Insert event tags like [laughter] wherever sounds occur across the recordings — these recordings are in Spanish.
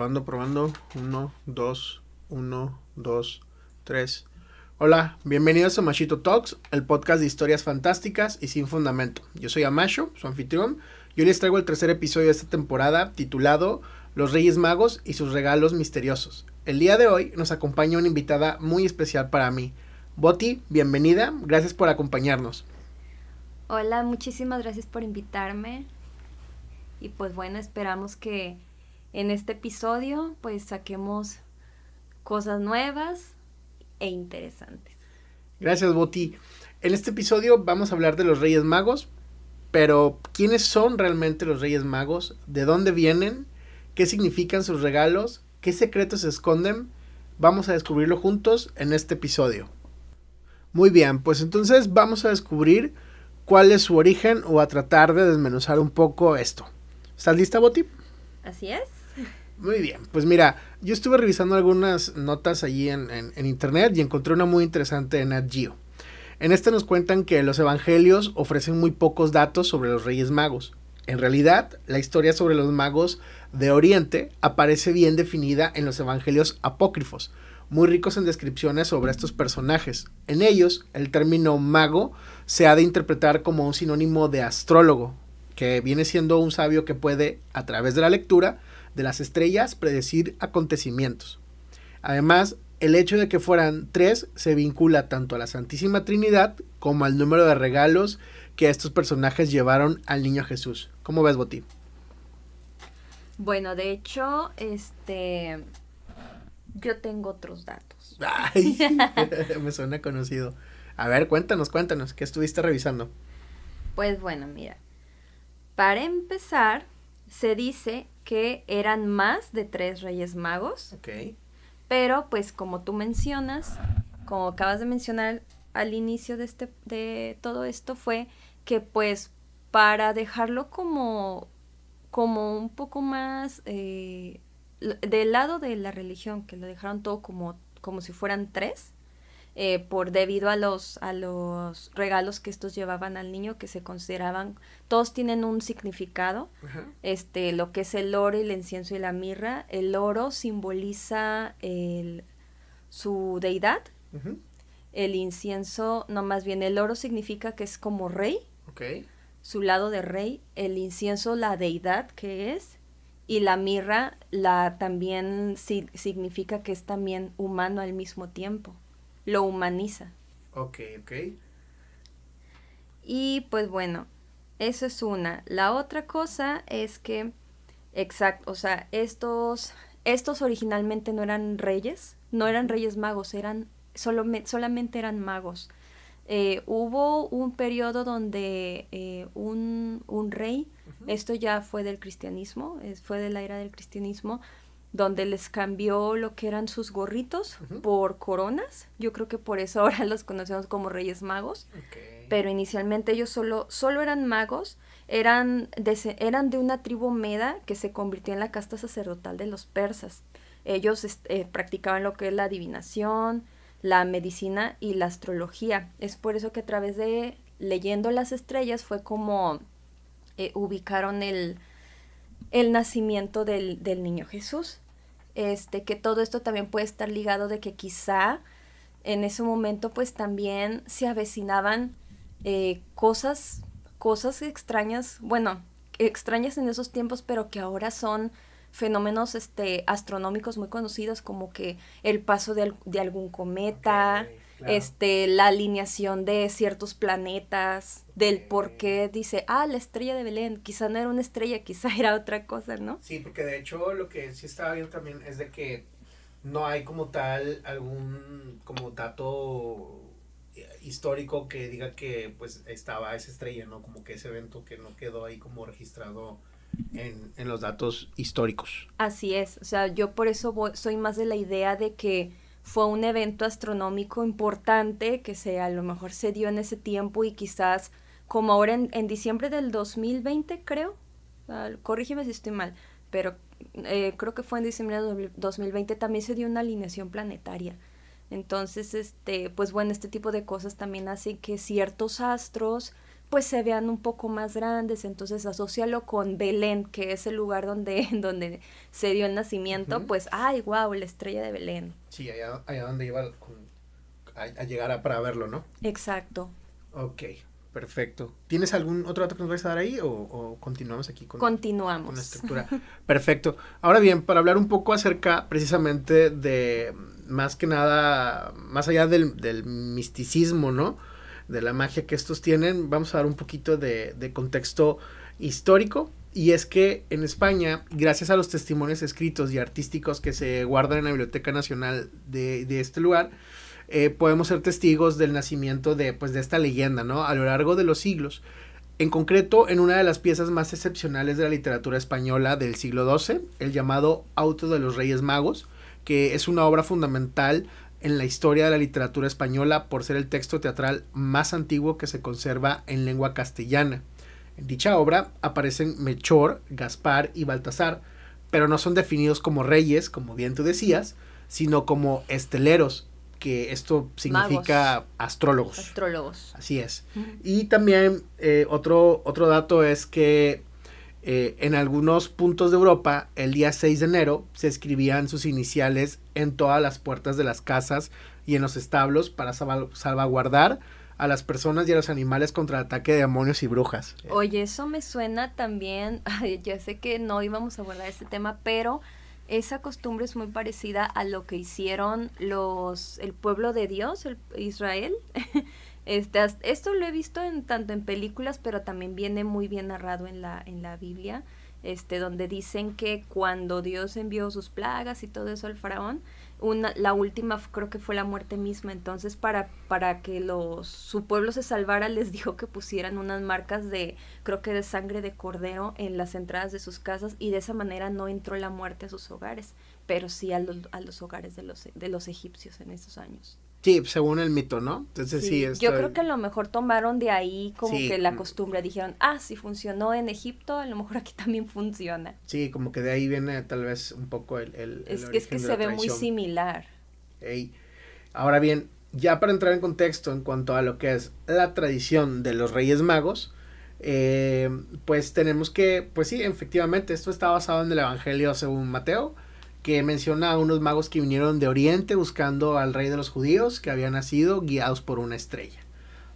Probando, probando. Uno, dos, uno, dos, tres. Hola, bienvenidos a Machito Talks, el podcast de historias fantásticas y sin fundamento. Yo soy Amasho, su anfitrión, y hoy les traigo el tercer episodio de esta temporada titulado Los Reyes Magos y sus regalos misteriosos. El día de hoy nos acompaña una invitada muy especial para mí. Boti, bienvenida, gracias por acompañarnos. Hola, muchísimas gracias por invitarme. Y pues bueno, esperamos que en este episodio pues saquemos cosas nuevas e interesantes. Gracias, Boti. En este episodio vamos a hablar de los Reyes Magos, pero ¿quiénes son realmente los Reyes Magos? ¿De dónde vienen? ¿Qué significan sus regalos? ¿Qué secretos se esconden? Vamos a descubrirlo juntos en este episodio. Muy bien, pues entonces vamos a descubrir cuál es su origen o a tratar de desmenuzar un poco esto. ¿Estás lista, Boti? Así es. Muy bien, pues mira, yo estuve revisando algunas notas allí en, internet y encontré una muy interesante en Nat. En esta nos cuentan que los evangelios ofrecen muy pocos datos sobre los reyes magos. En realidad, la historia sobre los magos de Oriente aparece bien definida en los evangelios apócrifos, muy ricos en descripciones sobre estos personajes. En ellos, el término mago se ha de interpretar como un sinónimo de astrólogo, que viene siendo un sabio que puede, a través de la lectura, de las estrellas predecir acontecimientos. Además, el hecho de que fueran tres se vincula tanto a la Santísima Trinidad como al número de regalos que estos personajes llevaron al niño Jesús. ¿Cómo ves, Boti? Bueno, de hecho, este yo tengo otros datos. Ay, [laughs] [laughs] me suena conocido. A ver, cuéntanos, cuéntanos, ¿qué estuviste revisando? Pues bueno, mira. Para empezar, se dice que eran más de tres reyes magos. Ok. Pero pues como tú mencionas, como acabas de mencionar al inicio de, este, de todo esto, fue que pues para dejarlo como, como un poco más eh, del lado de la religión, que lo dejaron todo como, como si fueran tres, eh, por debido a los, a los regalos que estos llevaban al niño que se consideraban, todos tienen un significado, este, lo que es el oro, el incienso y la mirra, el oro simboliza el, su deidad, el incienso, no más bien el oro significa que es como rey, su lado de rey, el incienso la deidad que es, y la mirra la también significa que es también humano al mismo tiempo lo humaniza. Ok, ok. Y pues bueno, eso es una. La otra cosa es que, exacto, o sea, estos, estos originalmente no eran reyes, no eran reyes magos, eran, solo, solamente eran magos. Eh, hubo un periodo donde eh, un, un, rey, esto ya fue del cristianismo, fue de la era del cristianismo, donde les cambió lo que eran sus gorritos por coronas. Yo creo que por eso [laughs] ahora los conocemos como Reyes Magos. Pero inicialmente ellos solo, solo eran magos, eran de, eran de una tribu meda que se convirtió en la casta sacerdotal de los persas. Ellos este, eh, practicaban lo que es la adivinación, la medicina y la astrología. Es por eso que a través de leyendo las estrellas fue como eh, ubicaron el, el nacimiento del, del niño Jesús. Este, que todo esto también puede estar ligado de que quizá en ese momento pues también se avecinaban eh, cosas, cosas extrañas, bueno, extrañas en esos tiempos, pero que ahora son fenómenos este, astronómicos muy conocidos como que el paso de, de algún cometa, este, la alineación de ciertos planetas, del por qué dice, ah, la estrella de Belén, quizá no era una estrella, [laughs] quizá era otra cosa, ¿no? Sí, porque de hecho lo que sí estaba viendo también es de que no hay como tal algún como dato histórico que diga que pues estaba esa estrella, ¿no? Como que ese evento que no quedó ahí como registrado en, en los datos históricos. Así es, o sea, yo por eso soy más de la idea de que fue un evento astronómico importante que se a lo mejor se dio en ese tiempo y quizás como ahora en, en diciembre del 2020 creo, uh, corrígeme si estoy mal, pero eh, creo que fue en diciembre del 2020 también se dio una alineación planetaria. Entonces, este, pues bueno, este tipo de cosas también hacen que ciertos astros pues se vean un poco más grandes, entonces asocialo con Belén, que es el lugar donde, [laughs] donde se dio el nacimiento, pues, ay, wow, la estrella de Belén. Sí, allá, allá donde iba a, llegar a, para verlo, ¿no? Exacto. Ok, perfecto. ¿Tienes algún otro dato que nos vais a dar ahí o, continuamos aquí con, continuamos. con la estructura? [laughs] perfecto. Ahora bien, para hablar un poco acerca precisamente de, más que nada, más allá del, del misticismo, ¿no? De la magia que estos tienen, vamos a dar un poquito de, contexto histórico. Y es que en España, gracias a los testimonios escritos y artísticos que se guardan en la Biblioteca Nacional de, este lugar, eh, podemos ser testigos del nacimiento de, pues, de esta leyenda, ¿no? A lo largo de los siglos. En concreto, en una de las piezas más excepcionales de la literatura española del siglo XII, el llamado Auto de los Reyes Magos, que es una obra fundamental en la historia de la literatura española por ser el texto teatral más antiguo que se conserva en lengua castellana. En dicha obra aparecen Melchor, Gaspar y Baltasar, pero no son definidos como reyes, como bien tú decías, sino como esteleros, que esto significa astrólogos. Astrólogos. Así es. Y también eh, otro, otro dato es que eh, en algunos puntos de Europa, el día 6 de enero se escribían sus iniciales en todas las puertas de las casas y en los establos para salvaguardar a las personas y a los animales contra el ataque de demonios y brujas. Oye, eso me suena también, [laughs] ya sé que no íbamos a abordar este tema, pero esa costumbre es muy parecida a lo que hicieron los el pueblo de Dios, el Israel, [laughs] Este, esto lo he visto en, tanto en películas, pero también viene muy bien narrado en la, en la Biblia, este, donde dicen que cuando Dios envió sus plagas y todo eso al faraón, una, la última creo que fue la muerte misma. Entonces, para, para que los, su pueblo se salvara, les [laughs] dijo que pusieran unas marcas de, creo que de sangre de cordero en las entradas de sus casas y de esa manera no entró la muerte a sus hogares, pero sí a a los hogares de los, de los egipcios en esos años. Sí, según el mito, ¿no? Entonces sí, Yo creo que a lo mejor tomaron de ahí como que la costumbre, dijeron, ah, si funcionó en Egipto, a lo mejor aquí también funciona. Sí, como que de ahí viene tal vez un poco el... el, es, que, es que se ve muy similar. Ahora bien, ya para entrar en contexto en cuanto a lo que es la tradición de los Reyes Magos, eh, pues tenemos que, pues sí, efectivamente, esto está basado en el Evangelio según Mateo, que menciona a unos magos que vinieron de Oriente buscando al rey de los judíos que había nacido guiados por una estrella.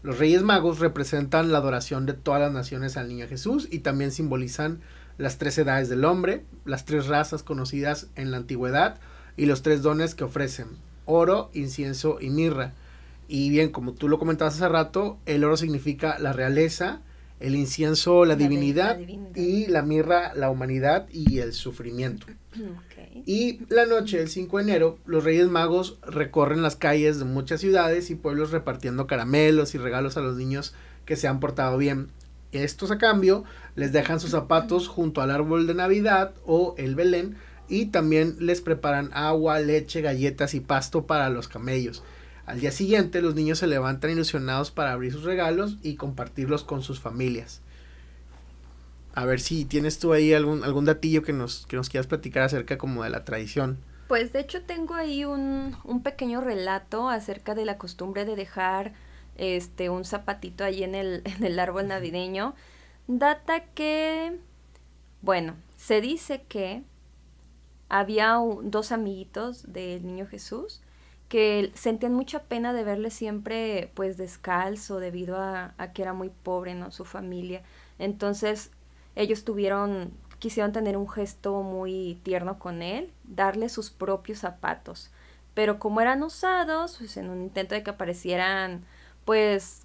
Los reyes magos representan la adoración de todas las naciones al niño Jesús y también simbolizan las tres edades del hombre, las tres razas conocidas en la antigüedad y los tres dones que ofrecen, oro, incienso y mirra. Y bien, como tú lo comentabas hace rato, el oro significa la realeza, el incienso la, divinidad, y la mirra la humanidad y el sufrimiento. Y la noche del 5 de enero, los Reyes Magos recorren las calles de muchas ciudades y pueblos repartiendo caramelos y regalos a los niños que se han portado bien. Estos a cambio les dejan sus zapatos [clears throat] junto al árbol de Navidad o el Belén y también les preparan agua, leche, galletas y pasto para los camellos. Al día siguiente los niños se levantan ilusionados para abrir sus regalos y compartirlos con sus familias. A ver si tienes tú ahí algún, algún datillo que nos, que nos quieras platicar acerca como de la tradición. Pues de hecho tengo ahí un, un pequeño relato acerca de la costumbre de dejar este un zapatito ahí en el, [laughs] en el árbol navideño. Data que, bueno, se dice que había dos amiguitos del niño Jesús que sentían mucha pena de verle siempre pues descalzo debido a, a que era muy pobre, ¿no? Su familia. Entonces ellos tuvieron, quisieron tener un gesto muy tierno con él, darle sus propios zapatos. Pero como eran usados, pues en un intento de que aparecieran, pues,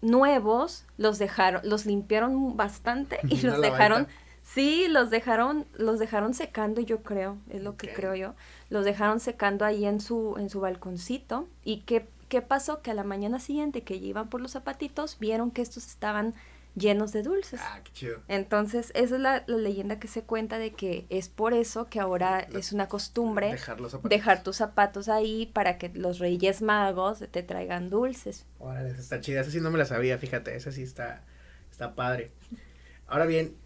nuevos, los dejaron, los limpiaron bastante y [laughs] los dejaron, sí, los dejaron, los dejaron secando, yo creo, es lo que creo yo. Los dejaron secando ahí en su, en su balconcito. ¿Y qué, qué pasó? Que a la mañana siguiente que iban por los zapatitos, vieron que estos estaban llenos de dulces. Ah, qué chido. Entonces, esa es la, leyenda que se cuenta de que es por eso que ahora es una costumbre dejar, tus zapatos ahí para que los reyes magos te traigan dulces. Órale, está chida. Esa sí no me la sabía, fíjate, esa sí está, está padre. Ahora bien,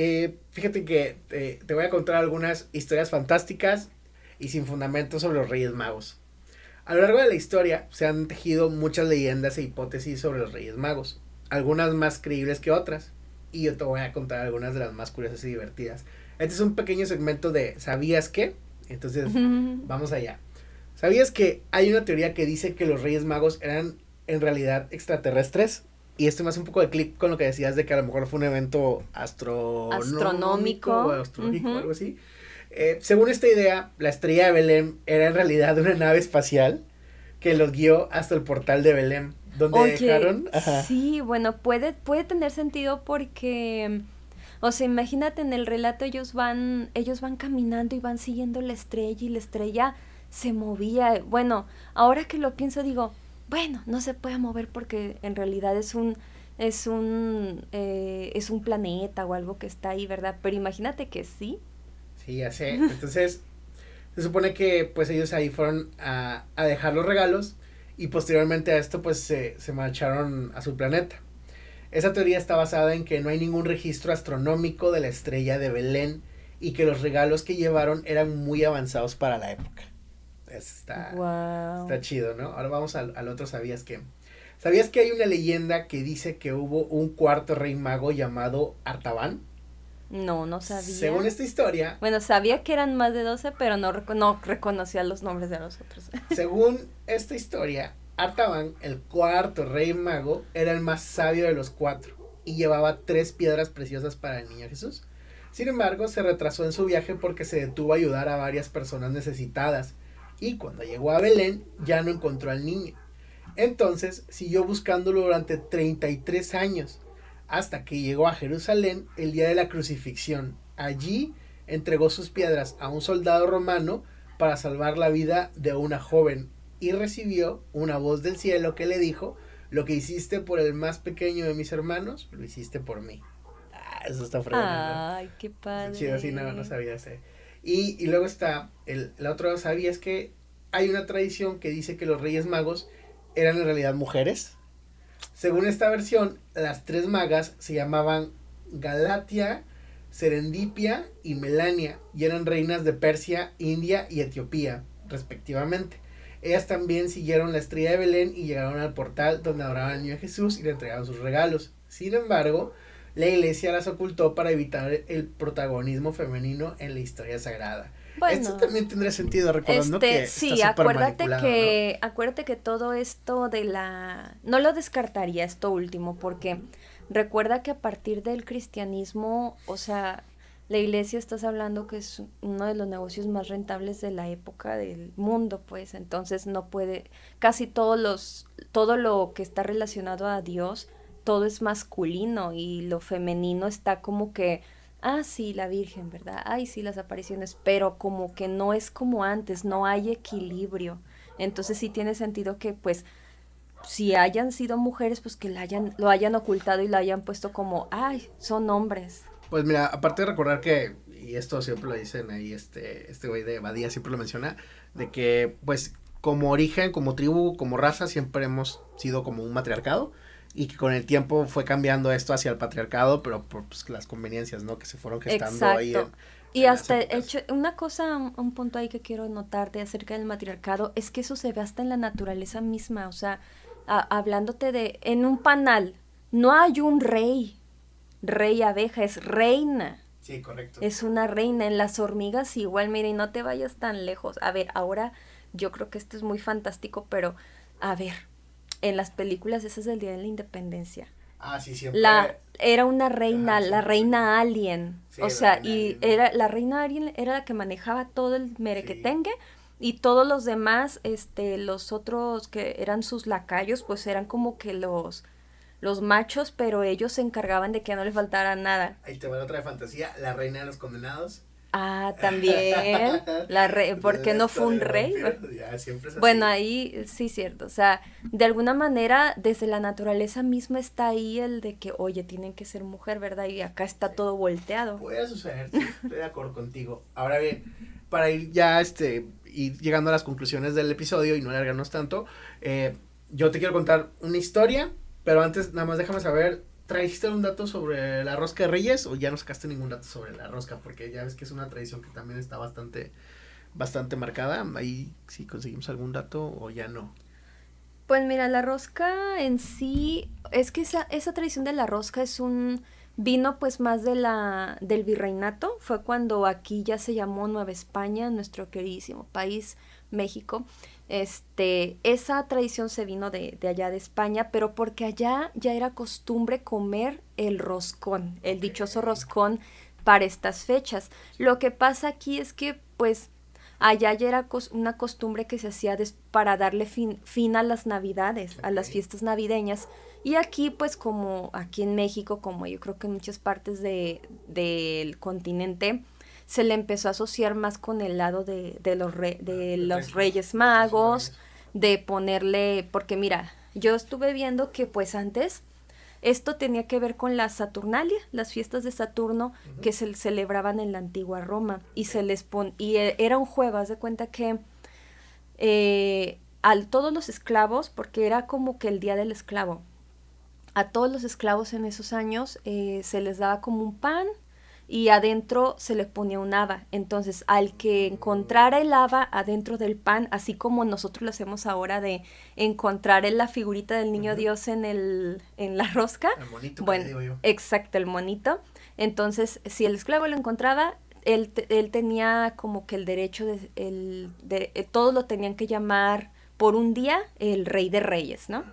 eh, fíjate que eh, te voy a contar algunas historias fantásticas y sin fundamento sobre los reyes magos. A lo largo de la historia se han tejido muchas leyendas e hipótesis sobre los reyes magos algunas más creíbles que otras. Y yo te voy a contar algunas de las más curiosas y divertidas. Este es un pequeño segmento de ¿sabías qué? Entonces, [laughs] vamos allá. ¿Sabías que hay una teoría que dice que los Reyes Magos eran en realidad extraterrestres? Y esto me hace un poco de clic con lo que decías de que a lo mejor fue un evento astronómico, o astronómico o algo así. Eh, según esta idea, la estrella de Belén era en realidad una nave espacial que los guió hasta el portal de Belén, donde dejaron. Sí, bueno, puede, puede tener sentido porque. O sea, imagínate en el relato ellos van, ellos van caminando y van siguiendo la estrella y la estrella se movía. Bueno, ahora que lo pienso digo, bueno, no se puede mover porque en realidad es un, es un, eh, es un planeta o algo que está ahí, ¿verdad? Pero imagínate que sí. Sí, ya sé. [laughs] Entonces, se supone que pues ellos ahí fueron a, a dejar los regalos y posteriormente a esto pues se, se marcharon a su planeta. Esa teoría está basada en que no hay ningún registro astronómico de la estrella de Belén y que los regalos que llevaron eran muy avanzados para la época. Está, está chido, ¿no? Ahora vamos al, al, otro, ¿sabías que? ¿Sabías que hay una leyenda que dice que hubo un cuarto rey mago llamado Artaban? No, no sabía. Según esta historia. Bueno, sabía que eran más de 12, pero no, no reconocía los nombres de los otros. [laughs] Según esta historia, Artaban, el cuarto rey mago, era el más sabio de los cuatro y llevaba tres piedras preciosas para el niño Jesús. Sin embargo, se retrasó en su viaje porque se detuvo a ayudar a varias personas necesitadas y cuando llegó a Belén ya no encontró al niño. Entonces siguió buscándolo durante 33 años hasta que llegó a Jerusalén el día de la crucifixión. Allí entregó sus piedras a un soldado romano para salvar la vida de una joven y recibió una voz del cielo que le dijo, lo que hiciste por el más pequeño de mis hermanos, lo hiciste por mí. Ah, eso está fregando. Ay, qué padre. Chido, sí, no, no sabía ese. Y, luego está, el, la otra sabía es que hay una tradición que dice que los reyes magos eran en realidad mujeres según esta versión, las tres magas se llamaban Galatia, Serendipia y Melania y eran reinas de Persia, India y Etiopía, respectivamente. Ellas también siguieron la estrella de Belén y llegaron al portal donde adoraban al niño Jesús y le entregaron sus regalos. Sin embargo, la iglesia las ocultó para evitar el protagonismo femenino en la historia sagrada. Esto también tendría sentido recordando este, que sí, acuérdate que acuérdate que todo esto de la no lo descartaría esto último porque recuerda que a partir del cristianismo, o sea, la iglesia estás hablando que es uno de los negocios más rentables de la época del mundo, pues, entonces no puede casi todos los todo lo que está relacionado a Dios, todo es masculino y lo femenino está como que ah, sí, la Virgen, ¿verdad? Ay, sí, las apariciones, pero como que no es como antes, no hay equilibrio. Entonces sí tiene sentido que pues si hayan sido mujeres, pues que la hayan, lo hayan ocultado y la hayan puesto como, ay, son hombres. Pues mira, aparte de recordar que, y esto siempre lo dicen ahí, este, este güey de Badía siempre lo menciona, de que pues como origen, como tribu, como raza, siempre hemos sido como un matriarcado y que con el tiempo fue cambiando esto hacia el patriarcado, pero por pues, las conveniencias, ¿no? Que se fueron gestando ahí. y hasta hecho, una cosa, un punto ahí que quiero notarte acerca del matriarcado es que eso se ve hasta en la naturaleza misma, o sea, hablándote de, en un panal, no hay un rey, rey abeja, es reina. Sí, correcto. Es una reina. En las hormigas igual, mire, y no te vayas tan lejos. A ver, ahora yo creo que esto es muy fantástico, pero a ver, en las películas esas del Día de la Independencia. Ah, sí, siempre. La, era una reina, la reina alien. o sea, y era la reina alien era la que manejaba todo el merequetengue y todos los demás, este, los otros que eran sus lacayos, pues eran como que los los machos, pero ellos se encargaban de que no les faltara nada. Ahí te va otra de fantasía, la reina de los condenados. Ah, también. la re [laughs] porque no fue un rey. bueno, ahí sí, cierto. O sea, de alguna manera, desde la naturaleza misma está ahí el de que, oye, tienen que ser mujer, ¿verdad? Y acá está todo volteado. Puede suceder, sí, estoy de acuerdo contigo. Ahora bien, para ir ya, este, y llegando a las conclusiones del episodio y no alargarnos tanto, eh, yo te quiero contar una historia, pero antes, nada más déjame saber ¿Trajiste un dato sobre la rosca de Reyes o ya no sacaste ningún dato sobre la rosca? Porque ya ves que es una tradición que también está bastante, bastante marcada. Ahí sí conseguimos algún dato o ya no. Pues mira, la rosca en sí, es que esa, esa tradición de la rosca es un vino pues más de la del virreinato, fue cuando aquí ya se llamó Nueva España, nuestro queridísimo país, México. Este, esa tradición se vino de, de allá de España, pero porque allá ya era costumbre comer el roscón, el dichoso roscón para estas fechas. Lo que pasa aquí es que pues allá ya era una costumbre que se hacía para darle fin, fin, a las navidades, a las fiestas navideñas. Y aquí, pues como aquí en México, como yo creo que en muchas partes de, del continente, se le empezó a asociar más con el lado de, de los, de los Reyes Magos, de ponerle, porque mira, yo estuve viendo que pues antes esto tenía que ver con la Saturnalia, las fiestas de Saturno que se celebraban en la antigua Roma y se les pon y e, era un juego, haz de cuenta que eh, a todos los esclavos, porque era como que el día del esclavo, a todos los esclavos en esos años eh, se les daba como un pan y adentro se le ponía un haba. Entonces, al que encontrara el haba adentro del pan, así como nosotros lo hacemos ahora de encontrar la figurita del niño Dios en el en la rosca. El monito, bueno, digo yo. exacto, el monito. Entonces, si el esclavo lo encontraba, él, él tenía como que el derecho de, el, de, eh, todos lo tenían que llamar por un día el rey de reyes, ¿no?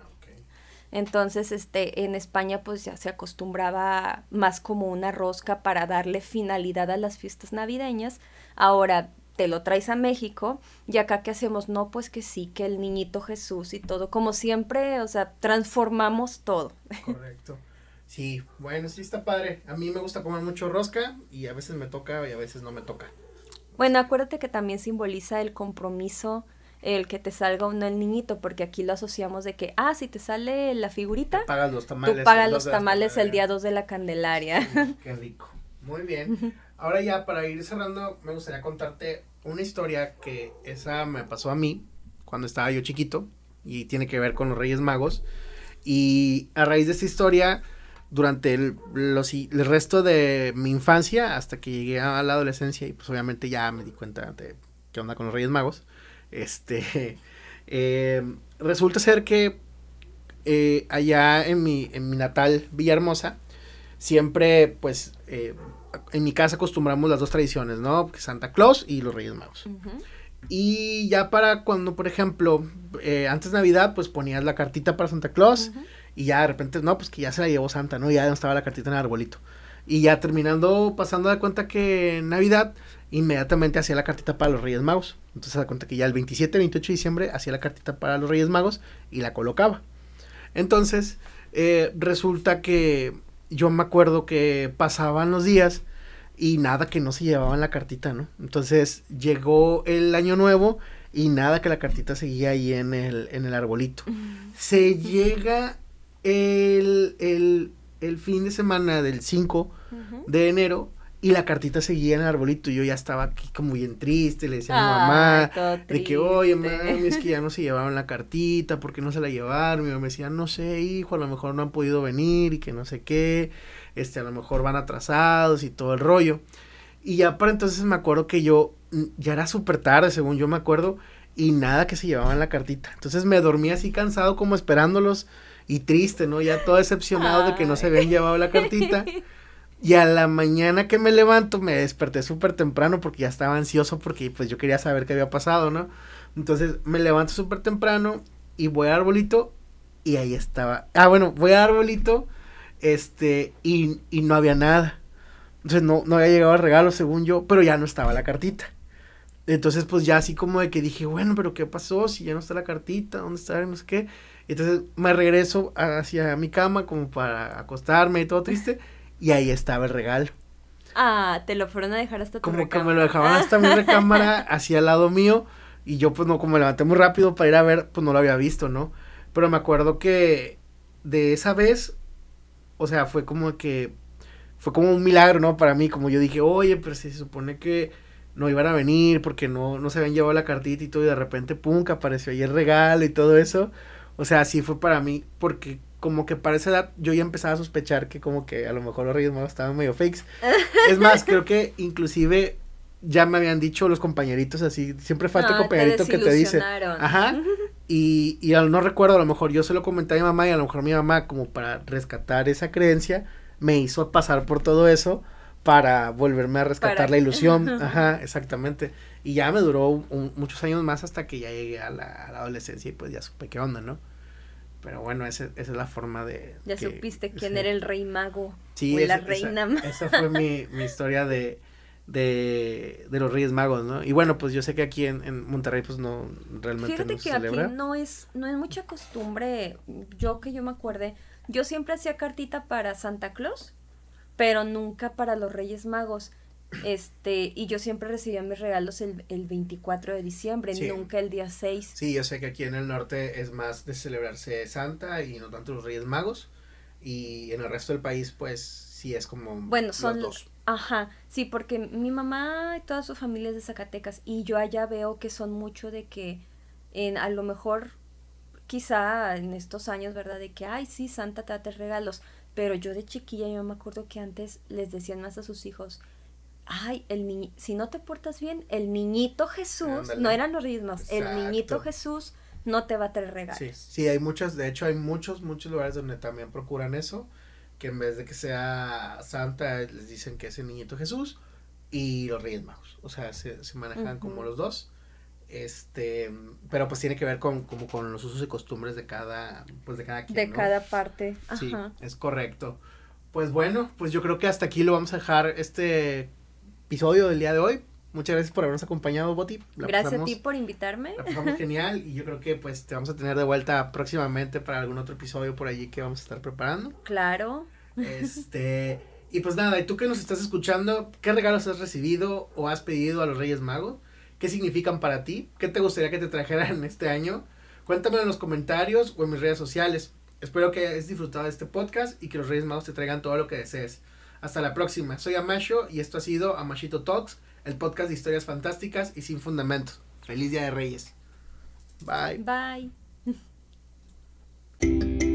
Entonces, este, en España pues ya se acostumbraba más como una rosca para darle finalidad a las fiestas navideñas. Ahora te lo traes a México y acá que hacemos, no, pues que sí, que el niñito Jesús y todo, como siempre, o sea, transformamos todo. Correcto. Sí, bueno, sí está padre. A mí me gusta comer mucho rosca y a veces me toca y a veces no me toca. Bueno, acuérdate que también simboliza el compromiso el que te salga uno el niñito, porque aquí lo asociamos de que, ah, si te sale la figurita, tú pagas los tamales, pagas los tamales el día 2 de la Candelaria. [laughs] qué rico. Muy bien. Ahora ya para ir cerrando, me gustaría contarte una historia que esa me pasó a mí cuando estaba yo chiquito y tiene que ver con los Reyes Magos. Y a raíz de esta historia, durante el, los, el resto de mi infancia, hasta que llegué a la adolescencia, y pues obviamente ya me di cuenta de qué onda con los Reyes Magos, este, [laughs] eh, resulta ser que eh, allá en mi, en mi natal Villahermosa, siempre, pues, eh, en mi casa acostumbramos las dos tradiciones, ¿no? Santa Claus y los Reyes Magos. Y ya para cuando, por ejemplo, antes de Navidad, pues ponías la cartita para Santa Claus y ya de repente, no, pues que ya se la llevó Santa, ¿no? Ya no estaba la cartita en el arbolito. Y ya terminando, pasando de cuenta que en Navidad, inmediatamente hacía la cartita para los Reyes Magos. Entonces se da cuenta que ya el 27, 28 de diciembre hacía la cartita para los Reyes Magos y la colocaba. Entonces, eh, resulta que yo me acuerdo que pasaban los días y nada que no se llevaban la cartita, ¿no? Entonces llegó el año nuevo y nada que la cartita seguía ahí en el, en el arbolito. Se llega el, el, el fin de semana del 5 de enero y la cartita seguía en el arbolito y yo ya estaba aquí como bien triste, le decía a mi mamá de que, oye, mami, es que ya [laughs] no se llevaron la cartita, ¿por qué no se la llevaron? Mi mamá me decía, no sé, hijo, a lo mejor no han podido venir y que no sé qué, este, a lo mejor van atrasados y todo el rollo. Y ya para entonces me acuerdo que yo, mm, ya era súper tarde, según yo me acuerdo, y nada que se llevaban la cartita. Entonces me dormí así cansado como esperándolos y triste, ¿no? Ya todo decepcionado de que no se habían llevado la cartita. [laughs] Y a la mañana que me levanto me desperté súper temprano porque ya estaba ansioso porque pues yo quería saber qué había pasado, ¿no? Entonces me levanto súper temprano y voy al arbolito y ahí estaba. Ah, bueno, voy al arbolito este y, y no había nada. Entonces no, no había llegado el regalo según yo, pero ya no estaba la cartita. Entonces pues ya así como de que dije, bueno, pero ¿qué pasó? Si ya no está la cartita, ¿dónde está? No sé qué. Entonces me regreso hacia mi cama como para acostarme y todo triste. y ahí estaba el regalo. Ah, te lo fueron a dejar hasta tu Como que me lo dejaban hasta mi [laughs] recámara, hacia al lado mío, y yo pues no, como me levanté muy rápido para ir a ver, pues no lo había visto, ¿no? Pero me acuerdo que de esa vez, o sea, fue como que, fue como un milagro, ¿no? Para mí, como yo dije, oye, pero si se supone que no iban a venir porque no, no se habían llevado la cartita y todo, y de repente, pum, que apareció ahí el regalo y todo eso. O sea, así fue para mí, porque como que para esa edad yo ya empezaba a sospechar que como que a lo mejor los Reyes Magos estaban medio fakes. [laughs] es más, creo que inclusive ya me habían dicho los compañeritos así, siempre falta un compañerito que te dice, ajá, [laughs] Y, y no recuerdo, a lo mejor yo se lo comenté a mi mamá y a lo mejor mi mamá, como para rescatar esa creencia, me hizo pasar por todo eso para volverme a rescatar la ilusión. [laughs] Ajá, exactamente. Y ya me duró muchos años más hasta que ya llegué a la, adolescencia y pues ya supe qué onda, ¿no? Pero bueno, esa, esa es la forma de... Ya supiste quién era el rey mago. Sí, o la reina esa, esa fue mi, mi historia de, de, de, los Reyes Magos, ¿no? Y bueno, pues yo sé que aquí en, en Monterrey pues no realmente Fíjate no se que aquí no es, no es mucha costumbre, yo que yo me acuerde, yo siempre hacía cartita para Santa Claus, pero nunca para los Reyes Magos. Este, y yo siempre recibía mis regalos el, el 24 de diciembre, nunca el día 6. Sí, yo sé que aquí en el norte es más de celebrarse Santa y no tanto los Reyes Magos. Y en el resto del país, pues sí es como. Bueno, son. Dos. Ajá, sí, porque mi mamá y toda su familia es de Zacatecas y yo allá veo que son mucho de que en, a lo mejor quizá en estos años, ¿verdad? De que, ay, sí, Santa te da regalos. Pero yo de chiquilla, yo me acuerdo que antes les decían más a sus hijos, ay, el ni si no te portas bien, el niñito Jesús, no eran los ritmos, el niñito Jesús no te va a traer regalos. Sí, sí, hay muchas, de hecho hay muchos, muchos lugares donde también procuran eso, que en vez de que sea Santa, les dicen que es el niñito Jesús y los Reyes Magos, o sea, se, se manejan como los dos. Este, pero pues tiene que ver con como con los usos y costumbres de cada pues de cada quien, De cada parte. Ajá. Sí, es correcto. Pues bueno, pues yo creo que hasta aquí lo vamos a dejar este episodio del día de hoy. Muchas gracias por habernos acompañado, Boti. gracias a ti por invitarme. La pasamos [laughs] genial y yo creo que pues te vamos a tener de vuelta próximamente para algún otro episodio por allí que vamos a estar preparando. Claro. Este, [laughs] y pues nada, y tú que nos estás escuchando, ¿qué regalos has recibido o has pedido a los Reyes Magos? qué significan para ti, qué te gustaría que te trajeran [laughs] este año. Cuéntamelo en los comentarios o en mis redes sociales. Espero que hayas disfrutado de este podcast y que los Reyes Magos te traigan todo lo que desees. Hasta la próxima, soy Amasho y esto ha sido Amashito Talks, el podcast de historias fantásticas y sin fundamentos. Feliz Día de Reyes. Bye. Bye. [laughs]